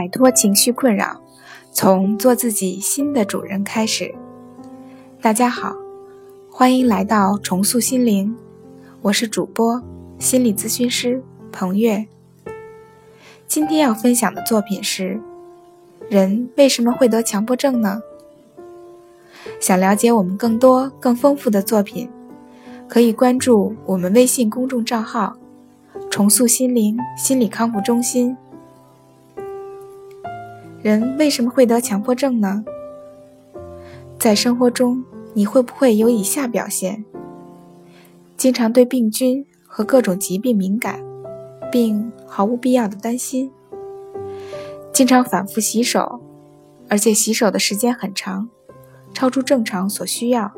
摆脱情绪困扰，从做自己新的主人开始。大家好，欢迎来到重塑心灵，我是主播心理咨询师彭月。今天要分享的作品是：人为什么会得强迫症呢？想了解我们更多更丰富的作品，可以关注我们微信公众账号“重塑心灵心理康复中心”。人为什么会得强迫症呢？在生活中，你会不会有以下表现：经常对病菌和各种疾病敏感，并毫无必要的担心；经常反复洗手，而且洗手的时间很长，超出正常所需要；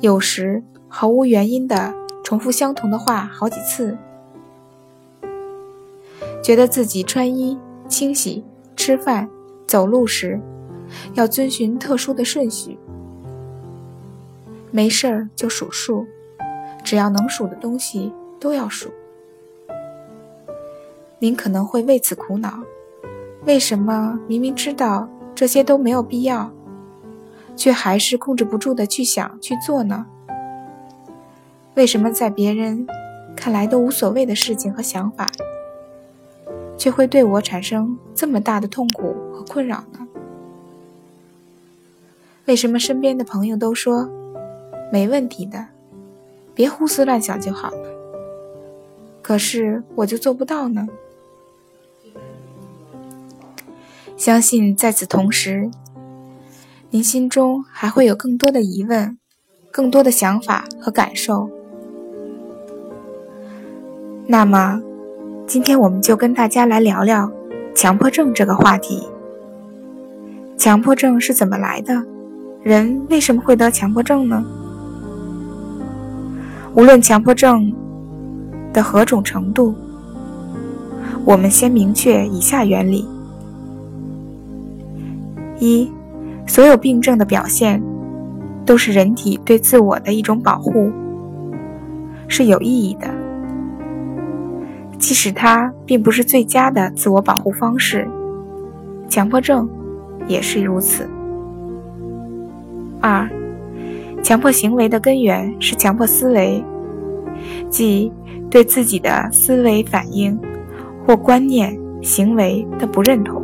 有时毫无原因的重复相同的话好几次；觉得自己穿衣。清洗、吃饭、走路时，要遵循特殊的顺序。没事儿就数数，只要能数的东西都要数。您可能会为此苦恼：为什么明明知道这些都没有必要，却还是控制不住的去想去做呢？为什么在别人看来都无所谓的事情和想法？却会对我产生这么大的痛苦和困扰呢？为什么身边的朋友都说没问题的，别胡思乱想就好了，可是我就做不到呢？相信在此同时，您心中还会有更多的疑问、更多的想法和感受。那么。今天我们就跟大家来聊聊强迫症这个话题。强迫症是怎么来的？人为什么会得强迫症呢？无论强迫症的何种程度，我们先明确以下原理：一，所有病症的表现都是人体对自我的一种保护，是有意义的。即使它并不是最佳的自我保护方式，强迫症也是如此。二，强迫行为的根源是强迫思维，即对自己的思维反应或观念、行为的不认同。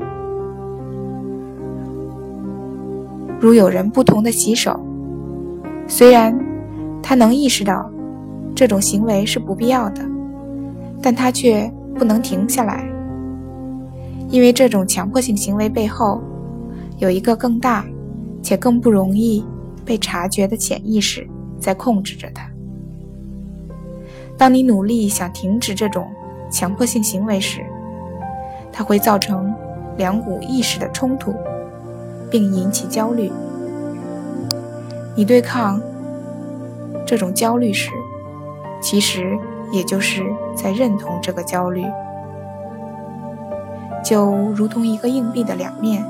如有人不同的洗手，虽然他能意识到这种行为是不必要的。但他却不能停下来，因为这种强迫性行为背后有一个更大且更不容易被察觉的潜意识在控制着他。当你努力想停止这种强迫性行为时，它会造成两股意识的冲突，并引起焦虑。你对抗这种焦虑时，其实。也就是在认同这个焦虑，就如同一个硬币的两面。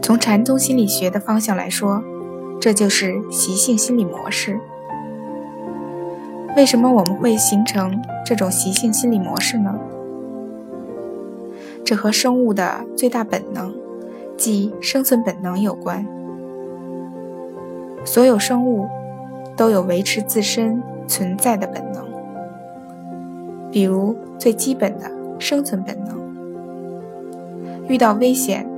从禅宗心理学的方向来说，这就是习性心理模式。为什么我们会形成这种习性心理模式呢？这和生物的最大本能，即生存本能有关。所有生物。都有维持自身存在的本能，比如最基本的生存本能。遇到危险，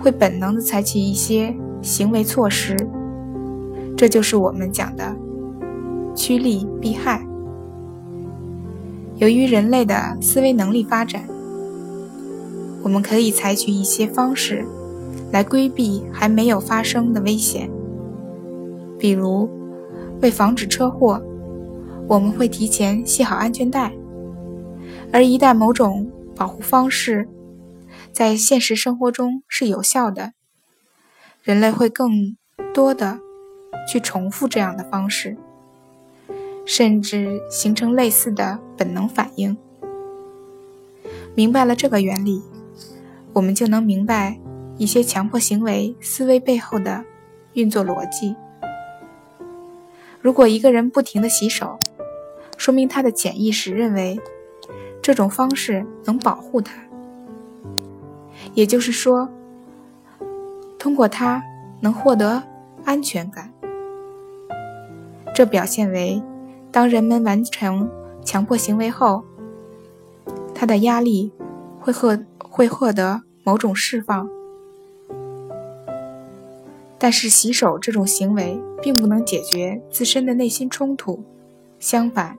会本能的采取一些行为措施，这就是我们讲的趋利避害。由于人类的思维能力发展，我们可以采取一些方式来规避还没有发生的危险，比如。为防止车祸，我们会提前系好安全带。而一旦某种保护方式在现实生活中是有效的，人类会更多的去重复这样的方式，甚至形成类似的本能反应。明白了这个原理，我们就能明白一些强迫行为思维背后的运作逻辑。如果一个人不停地洗手，说明他的潜意识认为这种方式能保护他。也就是说，通过它能获得安全感。这表现为，当人们完成强迫行为后，他的压力会获会获得某种释放。但是洗手这种行为并不能解决自身的内心冲突，相反，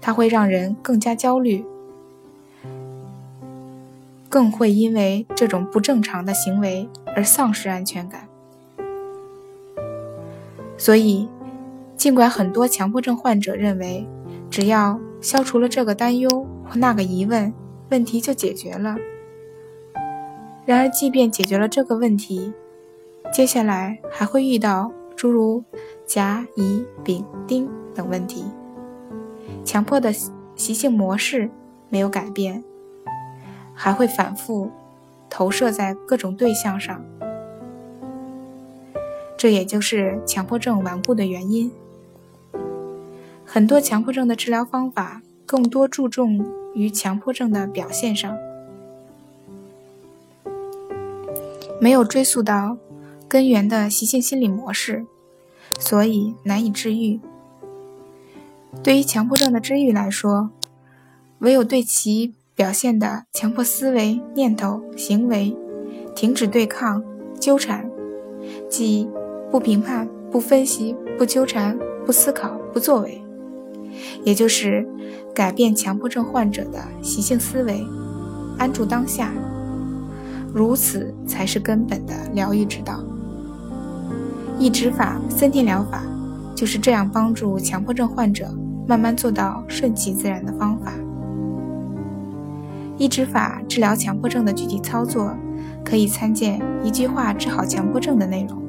它会让人更加焦虑。更会因为这种不正常的行为而丧失安全感。所以，尽管很多强迫症患者认为，只要消除了这个担忧或那个疑问，问题就解决了。然而，即便解决了这个问题，接下来还会遇到诸如甲、乙、丙、丁等问题。强迫的习性模式没有改变。还会反复投射在各种对象上，这也就是强迫症顽固的原因。很多强迫症的治疗方法更多注重于强迫症的表现上，没有追溯到根源的习性心理模式，所以难以治愈。对于强迫症的治愈来说，唯有对其。表现的强迫思维、念头、行为，停止对抗、纠缠，即不评判、不分析、不纠缠、不思考、不作为，也就是改变强迫症患者的习性思维，安住当下，如此才是根本的疗愈之道。抑制法、森田疗法就是这样帮助强迫症患者慢慢做到顺其自然的方法。抑制法治疗强迫症的具体操作，可以参见“一句话治好强迫症”的内容。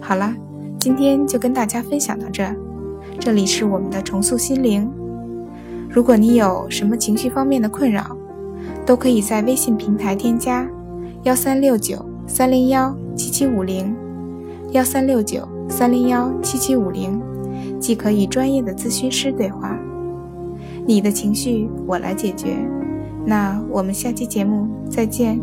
好了，今天就跟大家分享到这。这里是我们的重塑心灵。如果你有什么情绪方面的困扰，都可以在微信平台添加幺三六九三零幺七七五零幺三六九三零幺七七五零，即可与专业的咨询师对话。你的情绪我来解决，那我们下期节目再见。